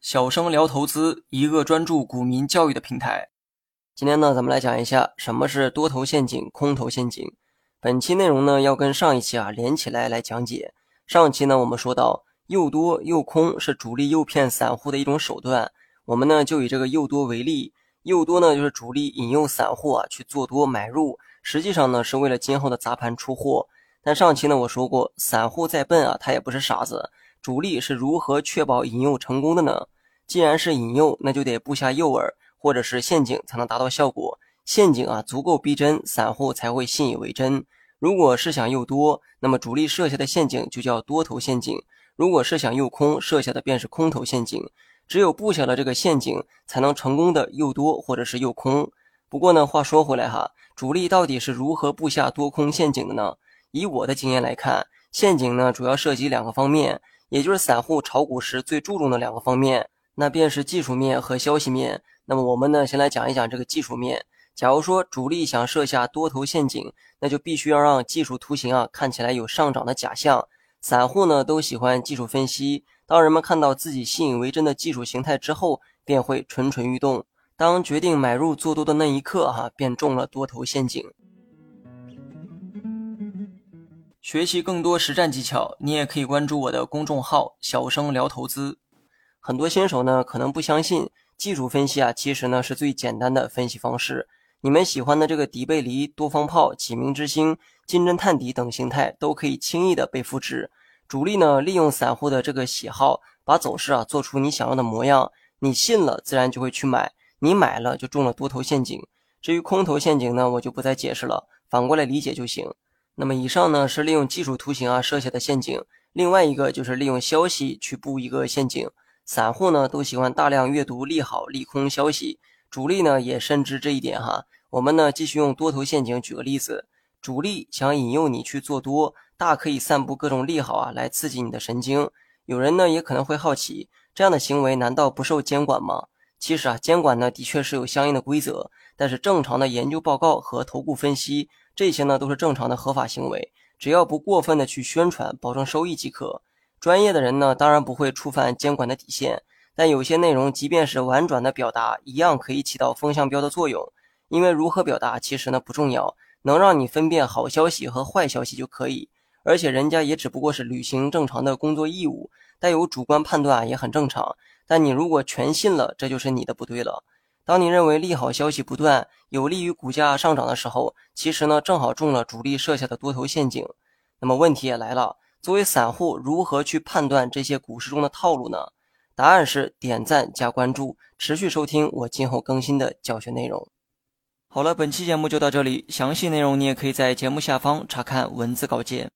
小生聊投资，一个专注股民教育的平台。今天呢，咱们来讲一下什么是多头陷阱、空头陷阱。本期内容呢，要跟上一期啊连起来来讲解。上期呢，我们说到诱多诱空是主力诱骗散户的一种手段。我们呢就以这个诱多为例，诱多呢就是主力引诱散户啊去做多买入，实际上呢是为了今后的砸盘出货。但上期呢我说过，散户再笨啊，他也不是傻子。主力是如何确保引诱成功的呢？既然是引诱，那就得布下诱饵或者是陷阱才能达到效果。陷阱啊足够逼真，散户才会信以为真。如果是想诱多，那么主力设下的陷阱就叫多头陷阱；如果是想诱空，设下的便是空头陷阱。只有布下了这个陷阱，才能成功的诱多或者是诱空。不过呢，话说回来哈，主力到底是如何布下多空陷阱的呢？以我的经验来看，陷阱呢主要涉及两个方面，也就是散户炒股时最注重的两个方面，那便是技术面和消息面。那么我们呢，先来讲一讲这个技术面。假如说主力想设下多头陷阱，那就必须要让技术图形啊看起来有上涨的假象。散户呢都喜欢技术分析，当人们看到自己信以为真的技术形态之后，便会蠢蠢欲动。当决定买入做多的那一刻，哈，便中了多头陷阱。学习更多实战技巧，你也可以关注我的公众号“小生聊投资”。很多新手呢可能不相信，技术分析啊，其实呢是最简单的分析方式。你们喜欢的这个底背离、多方炮、启明之星、金针探底等形态都可以轻易的被复制。主力呢，利用散户的这个喜好，把走势啊做出你想要的模样。你信了，自然就会去买。你买了，就中了多头陷阱。至于空头陷阱呢，我就不再解释了，反过来理解就行。那么以上呢是利用技术图形啊设下的陷阱，另外一个就是利用消息去布一个陷阱。散户呢都喜欢大量阅读利好、利空消息，主力呢也深知这一点哈。我们呢继续用多头陷阱举个例子，主力想引诱你去做多，大可以散布各种利好啊，来刺激你的神经。有人呢也可能会好奇，这样的行为难道不受监管吗？其实啊，监管呢的确是有相应的规则，但是正常的研究报告和投顾分析这些呢都是正常的合法行为，只要不过分的去宣传，保证收益即可。专业的人呢当然不会触犯监管的底线，但有些内容即便是婉转的表达，一样可以起到风向标的作用。因为如何表达其实呢不重要，能让你分辨好消息和坏消息就可以。而且人家也只不过是履行正常的工作义务，带有主观判断也很正常。但你如果全信了，这就是你的不对了。当你认为利好消息不断，有利于股价上涨的时候，其实呢正好中了主力设下的多头陷阱。那么问题也来了，作为散户如何去判断这些股市中的套路呢？答案是点赞加关注，持续收听我今后更新的教学内容。好了，本期节目就到这里，详细内容你也可以在节目下方查看文字稿件。